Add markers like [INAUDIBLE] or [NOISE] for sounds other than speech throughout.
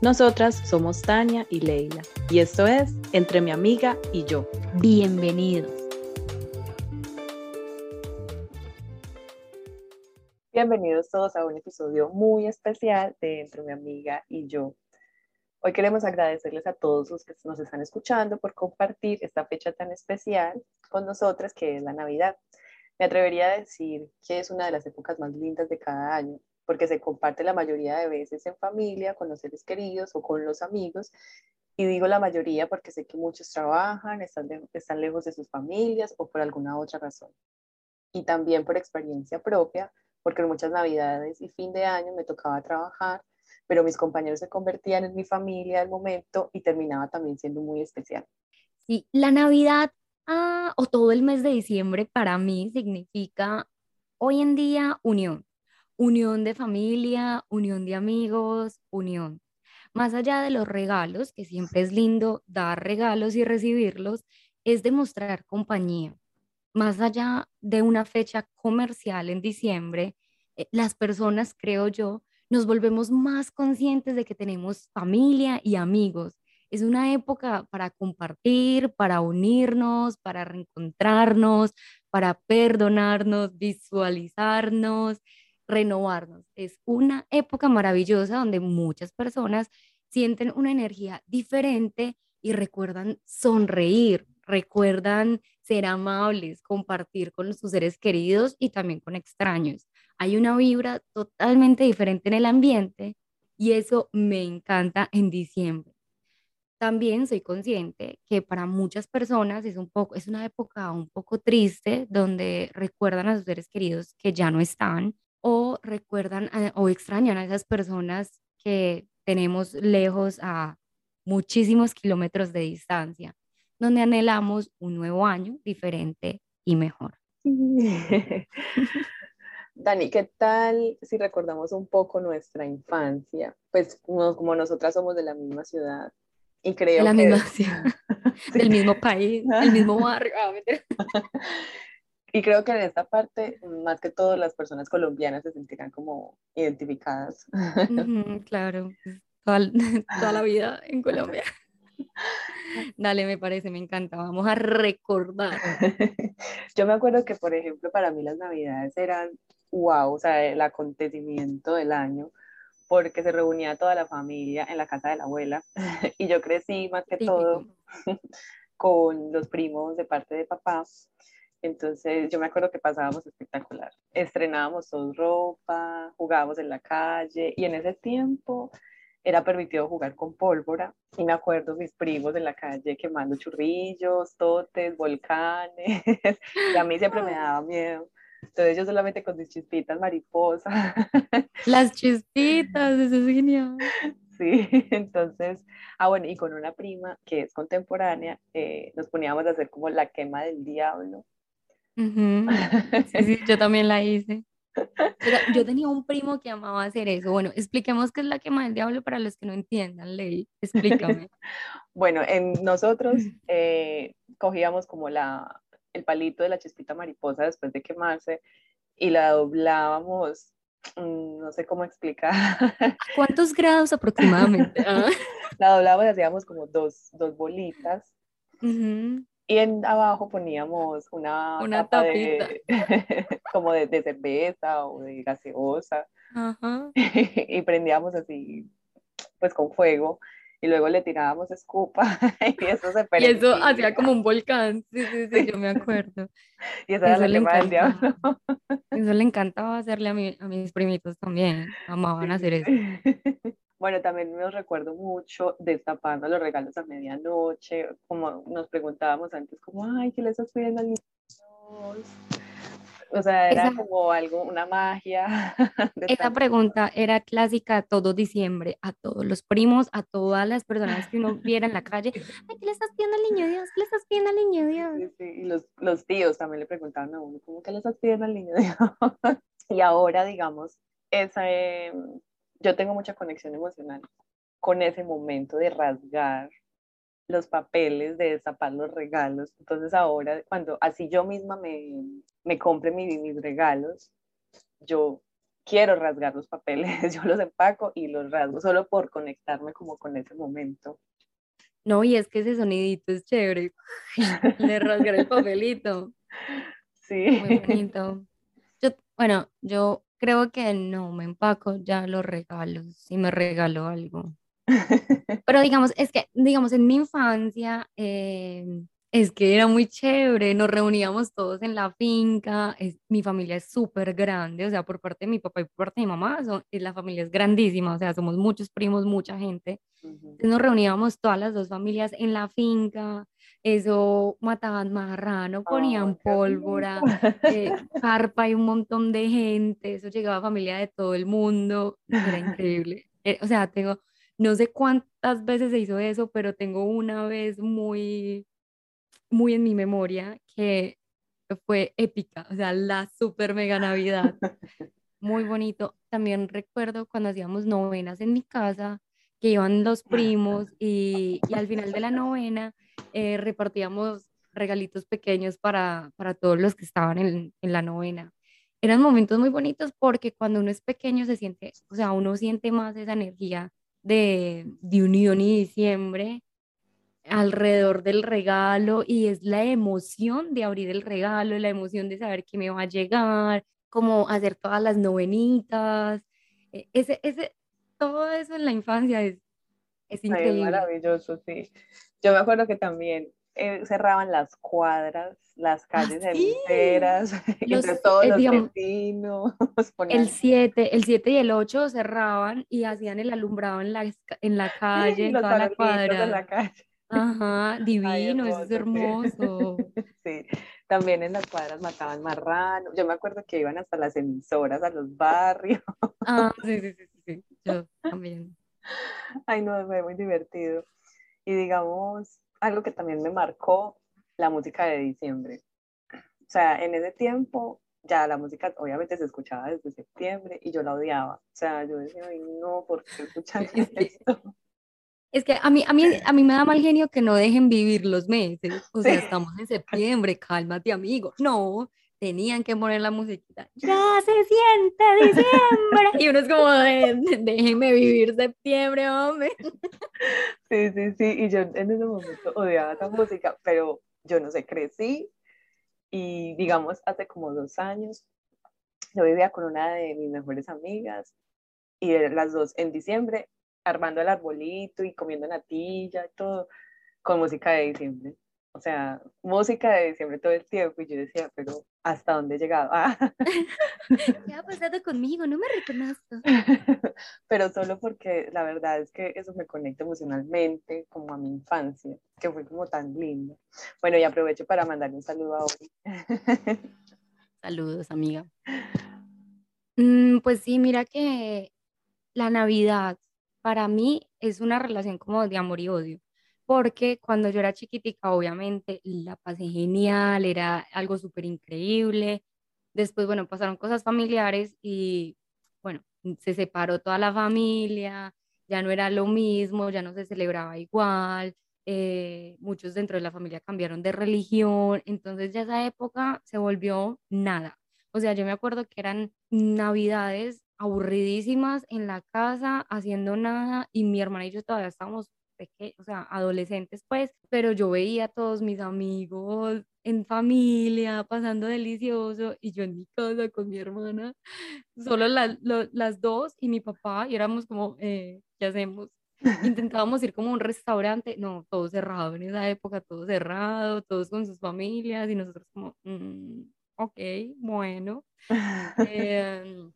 Nosotras somos Tania y Leila y esto es Entre mi amiga y yo. Bienvenidos. Bienvenidos todos a un episodio muy especial de Entre mi amiga y yo. Hoy queremos agradecerles a todos los que nos están escuchando por compartir esta fecha tan especial con nosotras que es la Navidad. Me atrevería a decir que es una de las épocas más lindas de cada año porque se comparte la mayoría de veces en familia, con los seres queridos o con los amigos. Y digo la mayoría porque sé que muchos trabajan, están, están lejos de sus familias o por alguna otra razón. Y también por experiencia propia, porque en muchas navidades y fin de año me tocaba trabajar, pero mis compañeros se convertían en mi familia al momento y terminaba también siendo muy especial. Sí, la Navidad ah, o todo el mes de diciembre para mí significa hoy en día unión unión de familia, unión de amigos, unión. Más allá de los regalos, que siempre es lindo dar regalos y recibirlos, es demostrar compañía. Más allá de una fecha comercial en diciembre, eh, las personas, creo yo, nos volvemos más conscientes de que tenemos familia y amigos. Es una época para compartir, para unirnos, para reencontrarnos, para perdonarnos, visualizarnos renovarnos. Es una época maravillosa donde muchas personas sienten una energía diferente y recuerdan sonreír, recuerdan ser amables, compartir con sus seres queridos y también con extraños. Hay una vibra totalmente diferente en el ambiente y eso me encanta en diciembre. También soy consciente que para muchas personas es un poco es una época un poco triste donde recuerdan a sus seres queridos que ya no están o recuerdan o extrañan a esas personas que tenemos lejos a muchísimos kilómetros de distancia, donde anhelamos un nuevo año diferente y mejor. [LAUGHS] Dani, ¿qué tal si recordamos un poco nuestra infancia? Pues como, nosotras somos de la misma ciudad y creo la que... misma [LAUGHS] ciudad, [LAUGHS] del mismo país, del mismo barrio. Y creo que en esta parte, más que todo, las personas colombianas se sentirán como identificadas. claro, pues, toda, [LAUGHS] toda, la vida en Colombia. [LAUGHS] Dale, me parece, me encanta. Vamos a recordar. [LAUGHS] Yo me acuerdo que, por ejemplo, para mí las navidades eran wow, o sea, el acontecimiento del año, porque se reunía toda la familia en la casa de la abuela. Y yo crecí más que todo con los primos de parte de papá entonces yo me acuerdo que pasábamos espectacular. Estrenábamos todos ropa, jugábamos en la calle y en ese tiempo era permitido jugar con pólvora. Y me acuerdo mis primos en la calle quemando churrillos, totes, volcanes. [LAUGHS] y a mí siempre me daba miedo. Entonces yo solamente con mis chispitas mariposa. [LAUGHS] Las chispitas, eso es genial. Sí, [LAUGHS] entonces, ah bueno, y con una prima que es contemporánea, eh, nos poníamos a hacer como la quema del diablo [LAUGHS] Sí, sí, yo también la hice. yo tenía un primo que amaba hacer eso. Bueno, expliquemos qué es la quema del diablo para los que no entiendan, Ley. Explícame. [LAUGHS] bueno, en nosotros eh, cogíamos como la, el palito de la chispita mariposa después de quemarse y la doblábamos, mm, no sé cómo explicar. cuántos grados aproximadamente? [LAUGHS] Ah. La doblábamos y hacíamos como dos, dos bolitas. Y en abajo poníamos una, una tapita [LAUGHS] como de, de, cerveza o de gaseosa. [LAUGHS] y prendíamos así, pues con fuego. y luego le tirábamos escupa [LAUGHS] y eso se Y eso hacía como un volcán, sí, sí, sí, yo me acuerdo. y esa era la quema del diablo. Eso le encantaba hacerle a, mi, a mis primitos también, amaban hacer eso. Bueno, también nos recuerdo mucho destapando los regalos a medianoche, como nos preguntábamos antes, como, ay, ¿qué le estás pidiendo a niños? O sea, era como algo, una magia. [LAUGHS] Esa pregunta era clásica todo diciembre, a todos los primos, a todas las personas que uno viera en la calle. Ay, ¿qué le estás pidiendo al niño Dios? ¿Qué le estás pidiendo al niño Dios? Sí, sí. Y los, los tíos también le preguntaban a uno, ¿cómo que le estás pidiendo al niño Dios? [LAUGHS] y ahora, digamos, esa, eh, yo tengo mucha conexión emocional con ese momento de rasgar los papeles, de destapar los regalos. Entonces ahora, cuando así yo misma me, me compre mis regalos, yo quiero rasgar los papeles, [LAUGHS] yo los empaco y los rasgo solo por conectarme como con ese momento. No, y es que ese sonidito es chévere. [LAUGHS] Le rasgar el papelito. Sí. Muy bonito. Yo, bueno, yo creo que no me empaco ya los regalos, si me regalo algo. [LAUGHS] Pero digamos, es que, digamos, en mi infancia, eh, es que era muy chévere, nos reuníamos todos en la finca, es, mi familia es súper grande, o sea, por parte de mi papá y por parte de mi mamá, son, la familia es grandísima, o sea, somos muchos primos, mucha gente. Entonces nos reuníamos todas las dos familias en la finca, eso mataban marrano, ponían pólvora, eh, [LAUGHS] carpa y un montón de gente, eso llegaba familia de todo el mundo, era [LAUGHS] increíble. Eh, o sea, tengo, no sé cuántas veces se hizo eso, pero tengo una vez muy, muy en mi memoria que fue épica, o sea, la super mega Navidad. Muy bonito. También recuerdo cuando hacíamos novenas en mi casa, que iban los primos y, y al final de la novena eh, repartíamos regalitos pequeños para, para todos los que estaban en, en la novena. Eran momentos muy bonitos porque cuando uno es pequeño se siente, o sea, uno siente más esa energía de, de unión y diciembre alrededor del regalo y es la emoción de abrir el regalo, la emoción de saber que me va a llegar, como hacer todas las novenitas, e, ese, ese, todo eso en la infancia es, es increíble. Es maravilloso, sí. Yo me acuerdo que también eh, cerraban las cuadras, las ah, calles enteras, [LAUGHS] entre todos eh, los vecinos. [LAUGHS] El 7 el siete y el 8 cerraban y hacían el alumbrado en la, en la calle, en toda la cuadra. la calle. Ajá, [LAUGHS] divino, eso es hermoso. Sí, también en las cuadras mataban marranos. Yo me acuerdo que iban hasta las emisoras a los barrios. Ah, sí, sí, sí, sí, yo también. Ay, no, fue muy divertido. Y digamos, algo que también me marcó, la música de diciembre. O sea, en ese tiempo ya la música obviamente se escuchaba desde septiembre y yo la odiaba. O sea, yo decía, Ay, no, ¿por qué escuchan [LAUGHS] esto? Es que a mí, a, mí, a mí me da mal genio que no dejen vivir los meses. O sea, estamos en septiembre, cálmate, amigo. No, tenían que poner la musiquita. Ya se siente diciembre. [LAUGHS] Y uno es como, déjenme vivir septiembre, hombre. Sí, sí, sí. Y yo en ese momento odiaba esa música, pero yo no sé, crecí y digamos, hace como dos años, yo vivía con una de mis mejores amigas y las dos en diciembre armando el arbolito y comiendo natilla y todo con música de diciembre o sea, música de diciembre todo el tiempo y yo decía, pero ¿hasta dónde he llegado? [LAUGHS] ¿Qué ha pasado conmigo? No me reconozco. [LAUGHS] pero solo porque la verdad es que eso me conecta emocionalmente como a mi infancia, que fue como tan lindo. Bueno, y aprovecho para mandarle un saludo a Ori. [LAUGHS] Saludos, amiga. Mm, pues sí, mira que la Navidad para mí es una relación como de amor y odio porque cuando yo era chiquitica, obviamente la pasé genial, era algo súper increíble. Después, bueno, pasaron cosas familiares y, bueno, se separó toda la familia, ya no era lo mismo, ya no se celebraba igual, eh, muchos dentro de la familia cambiaron de religión, entonces ya esa época se volvió nada. O sea, yo me acuerdo que eran navidades aburridísimas en la casa, haciendo nada, y mi hermana y yo todavía estábamos o sea, adolescentes pues, pero yo veía a todos mis amigos en familia, pasando delicioso, y yo en mi casa con mi hermana, solo las dos y mi papá, y éramos como, eh, ¿qué hacemos? Intentábamos ir como a un restaurante, no, todo cerrado en esa época, todo cerrado, todos con sus familias y nosotros como, mm, ok, bueno. [LAUGHS] Em,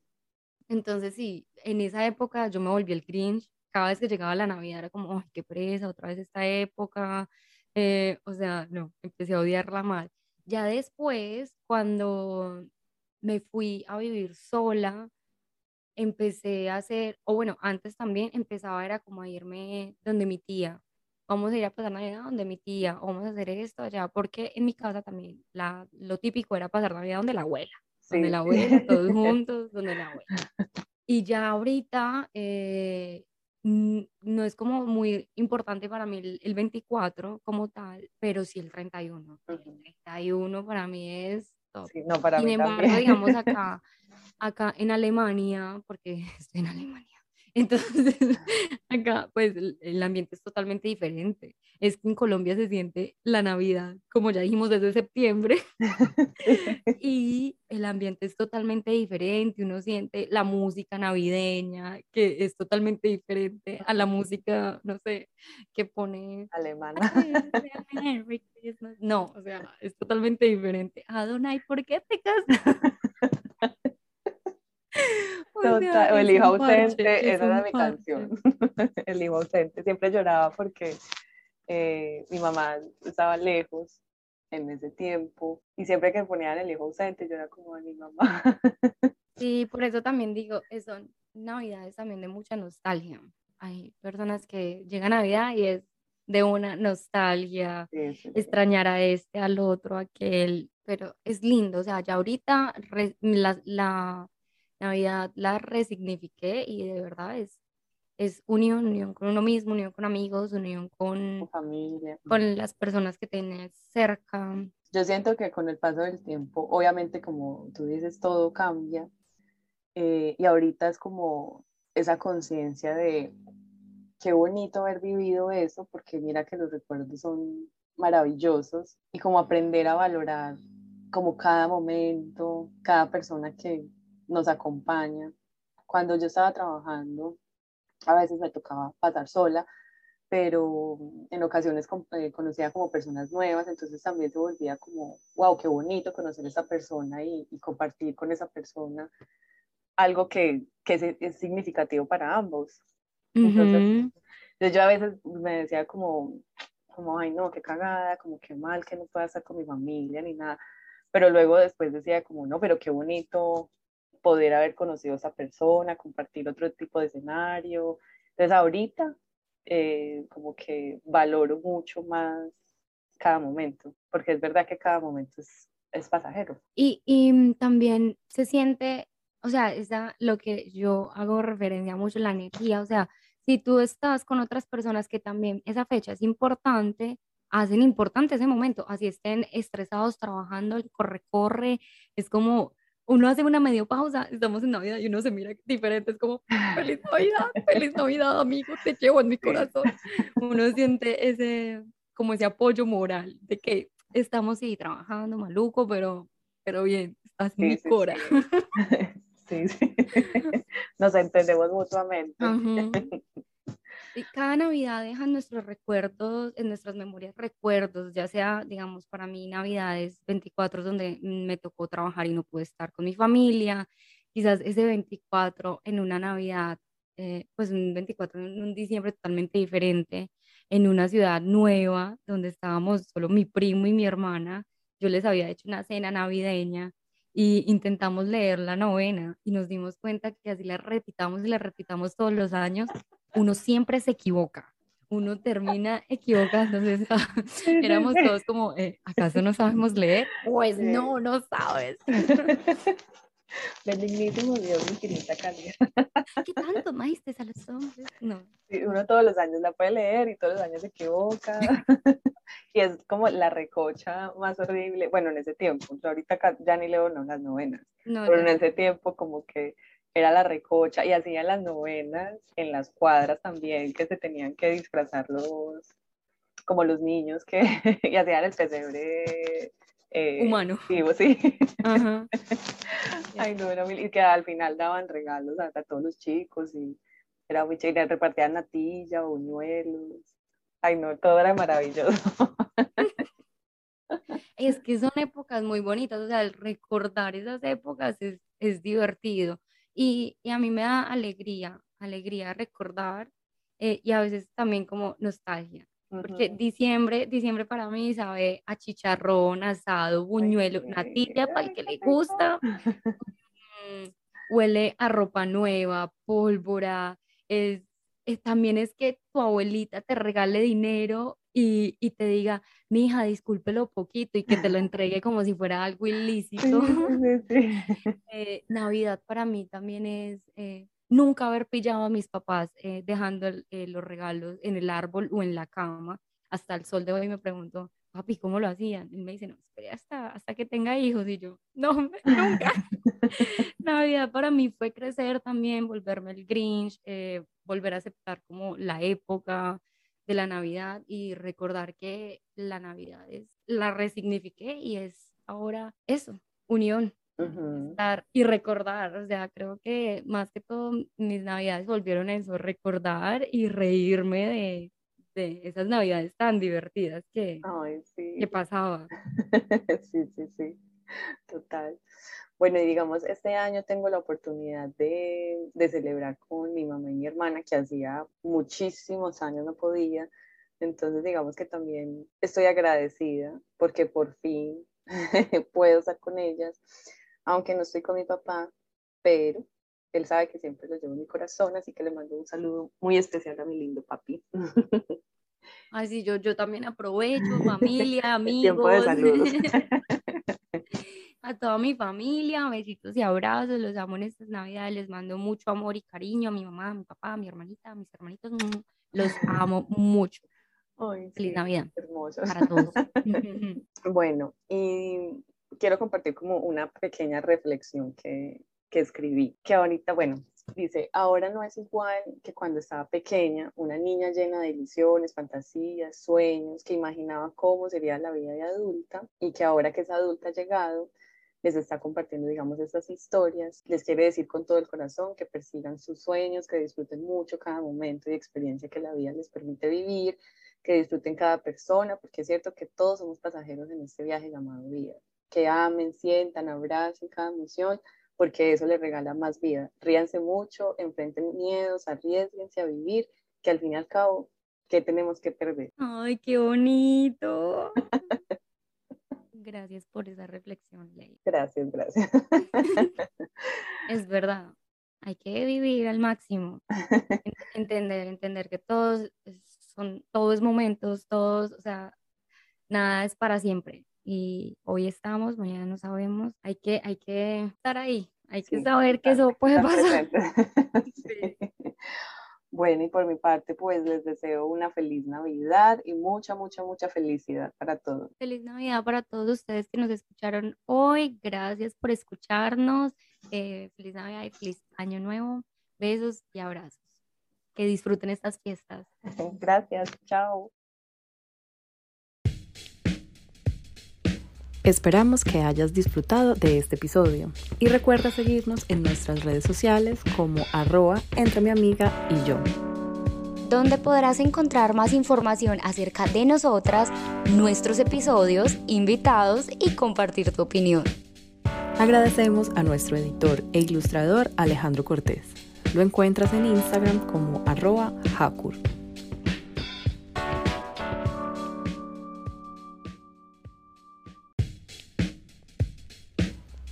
entonces sí, en esa época yo me volví el cringe. Cada vez que llegaba la Navidad era como, ay, qué presa, otra vez esta época. Eh, o sea, no, empecé a odiarla mal. Ya después, cuando me fui a vivir sola, empecé a hacer, o bueno, antes también empezaba era como a irme donde mi tía, vamos a ir a pasar Navidad donde mi tía, o vamos a hacer esto allá, porque en mi casa también la, lo típico era pasar Navidad donde la abuela, donde la abuela, todos [LAUGHS] juntos, donde la abuela. Y ya ahorita eh, no es como muy importante para mí el, 24 como tal, pero sí el 31. El 31 para mí es top. no, para Sin mí embargo, digamos [LAUGHS] acá, acá en Alemania, porque [LAUGHS] estoy en Alemania, entonces [LAUGHS] acá pues el, ambiente es totalmente diferente. Es que en Colombia se siente la Navidad, como ya dijimos desde septiembre, [LAUGHS] y el ambiente es totalmente diferente. Uno siente la música navideña, que es totalmente diferente a la música, no sé, que pone alemana. [LAUGHS] No, o sea, es totalmente diferente. Adonai, ¿por qué te casas? [LAUGHS] Total, o el hijo ausente, esa era mi canción. [LAUGHS] el hijo ausente, siempre lloraba porque eh, mi mamá estaba lejos en ese tiempo y siempre que ponían el hijo ausente yo era como a mi mamá. [LAUGHS] sí, por eso también digo, son navidades también de mucha nostalgia. Hay personas que llegan a Navidad y es de una nostalgia, extrañar a este, al otro, aquel, pero es lindo, o sea, ya ahorita la, la Navidad la resignifiqué y de verdad es, es unión, unión con uno mismo, unión con amigos, unión con, familia. con las personas que tienes cerca. Yo siento que con el paso del tiempo, obviamente como tú dices, todo cambia eh, y ahorita es como esa conciencia de qué bonito haber vivido eso, porque mira que los recuerdos son maravillosos y como aprender a valorar como cada momento, cada persona que, nos acompaña. Cuando yo estaba trabajando, a veces me tocaba pasar sola, pero en ocasiones eh, conocía como personas nuevas, entonces también se volvía como, wow, qué bonito conocer a esa persona y, compartir con esa persona algo que, que es, significativo para ambos. Entonces, yo a veces me decía como, como, ay no, qué cagada, como qué mal que no pueda estar con mi familia ni nada, pero luego después decía como, no, pero qué bonito poder haber conocido a esa persona, compartir otro tipo de escenario. Entonces ahorita eh, como que valoro mucho más cada momento, porque es verdad que cada momento es, es pasajero. Y, y, también se siente, o sea, es lo que yo hago referencia mucho, la energía, o sea, si tú estás con otras personas que también esa fecha es importante, hacen importante ese momento, así estén estresados trabajando, corre-corre, es como uno hace una medio pausa, estamos en Navidad y uno se mira diferente, es como, feliz Navidad, feliz Navidad, amigo, te llevo en mi corazón. Uno siente ese, como ese apoyo moral de que estamos sí trabajando maluco, pero, pero bien, estás en mi cora. Sí, sí. [LAUGHS] [LAUGHS] Nos entendemos mutuamente. Y cada Navidad deja nuestros recuerdos, en nuestras memorias recuerdos, ya sea, digamos, para mí Navidades 24 donde me tocó trabajar y no pude estar con mi familia, quizás ese 24 en una Navidad, eh, pues un 24 en un diciembre totalmente diferente, en una ciudad nueva donde estábamos solo mi primo y mi hermana, yo les había hecho una cena navideña y intentamos leer la novena y nos dimos cuenta que así la repitamos y la repitamos todos los años uno siempre se equivoca, uno termina equivocándose. [LAUGHS] Éramos todos como, eh, ¿acaso no sabemos leer? Pues no, no sabes. [LAUGHS] Benignísimo Dios, infinita calidad. ¿Qué tanto maíste a los hombres? No. uno todos los años la puede leer y todos los años se equivoca. [LAUGHS] y es como la recocha más horrible. Bueno, en ese tiempo, ahorita ya ni leo no, las novenas, pero en ese tiempo como que era la recocha y hacían las novenas en las cuadras también que se tenían que disfrazar los como los niños que [LAUGHS] y hacían el pesebre eh, humano vivo, sí. [LAUGHS] Ay, no, era y que al final daban regalos a, todos los chicos y Era muy chévere, repartían natilla, buñuelos. Ay, no, todo era maravilloso. [LAUGHS] Es que son épocas muy bonitas, o sea, el recordar esas épocas es, es divertido. Y, y a mí me da alegría, alegría recordar eh, y a veces también como nostalgia. Porque diciembre, diciembre para mí sabe a chicharrón, asado, buñuelo, natilla para el que le gusta. [LAUGHS] Mm, huele a ropa nueva, pólvora. Es, también es que tu abuelita te regale dinero y, y, te diga, mi hija, discúlpelo poquito y que te lo [LAUGHS] entregue como si fuera algo ilícito. [LAUGHS] Eh, Navidad para mí también es eh, nunca haber pillado a mis papás eh, dejando los regalos en el árbol o en la cama. Hasta el sol de hoy me pregunto, papi, ¿cómo lo hacían? Y me dice, no, espere hasta, hasta que tenga hijos. Y yo, no, [LAUGHS] nunca. Navidad para mí fue crecer también, volverme el Grinch, volver a aceptar como la época, de la Navidad y recordar que la Navidad es, la resignifiqué y es ahora eso, unión. Estar y recordar, o sea, creo que más que todo mis navidades volvieron eso, recordar y reírme de, de esas navidades tan divertidas que, que pasaba. [LAUGHS] sí, sí, sí, total. Bueno, y digamos, este año tengo la oportunidad de, de, celebrar con mi mamá y mi hermana, que hacía muchísimos años no podía. Entonces, digamos que también estoy agradecida porque por fin [LAUGHS] puedo estar con ellas, aunque no estoy con mi papá, pero él sabe que siempre lo llevo en mi corazón, así que le mando un saludo muy especial a mi lindo papi. Ay, sí, yo, yo también aprovecho, [LAUGHS] familia, amigos. Tiempo de saludos. [LAUGHS] a toda mi familia, besitos y abrazos, los amo en estas navidades, les mando mucho amor y cariño a mi mamá, a mi papá, a mi hermanita, a mis hermanitos, mm, los amo mucho. Feliz Navidad. Hermosos. Para todos. [LAUGHS] bueno, y quiero compartir como una pequeña reflexión que, que escribí, que ahorita, bueno, dice, ahora no es igual que cuando estaba pequeña, una niña llena de ilusiones, fantasías, sueños, que imaginaba cómo sería la vida de adulta y que ahora que es adulta ha llegado, les está compartiendo, digamos, estas historias. Les quiere decir con todo el corazón que persigan sus sueños, que disfruten mucho cada momento y experiencia que la vida les permite vivir, que disfruten cada persona, porque es cierto que todos somos pasajeros en este viaje llamado vida. Que amen, sientan, abracen cada emoción, porque eso les regala más vida. Ríanse mucho, enfrenten miedos, arriesguense a vivir, que al fin y al cabo, ¿qué tenemos que perder? ¡Ay, qué bonito! [LAUGHS] Gracias por esa reflexión, Ley. Gracias, gracias. [LAUGHS] [LAUGHS] es verdad, hay que vivir al máximo, [LAUGHS] entender, entender que todos son, todos momentos, todos, o sea, nada es para siempre. Y hoy estamos, mañana no sabemos, hay que, hay que estar ahí, hay que saber que eso puede pasar. sí. Bueno, y por mi parte, pues les deseo una feliz Navidad y mucha, mucha, mucha felicidad para todos. Feliz Navidad para todos ustedes que nos escucharon hoy. Gracias por escucharnos. Eh, feliz Navidad y feliz Año Nuevo. Besos y abrazos. Que disfruten estas fiestas. [LAUGHS] Gracias. Chao. Esperamos que hayas disfrutado de este episodio y recuerda seguirnos en nuestras redes sociales como arroba entre mi amiga y yo. Donde podrás encontrar más información acerca de nosotras, nuestros episodios, invitados y compartir tu opinión. Agradecemos a nuestro editor e ilustrador Alejandro Cortés. Lo encuentras en Instagram como arroba Hakur.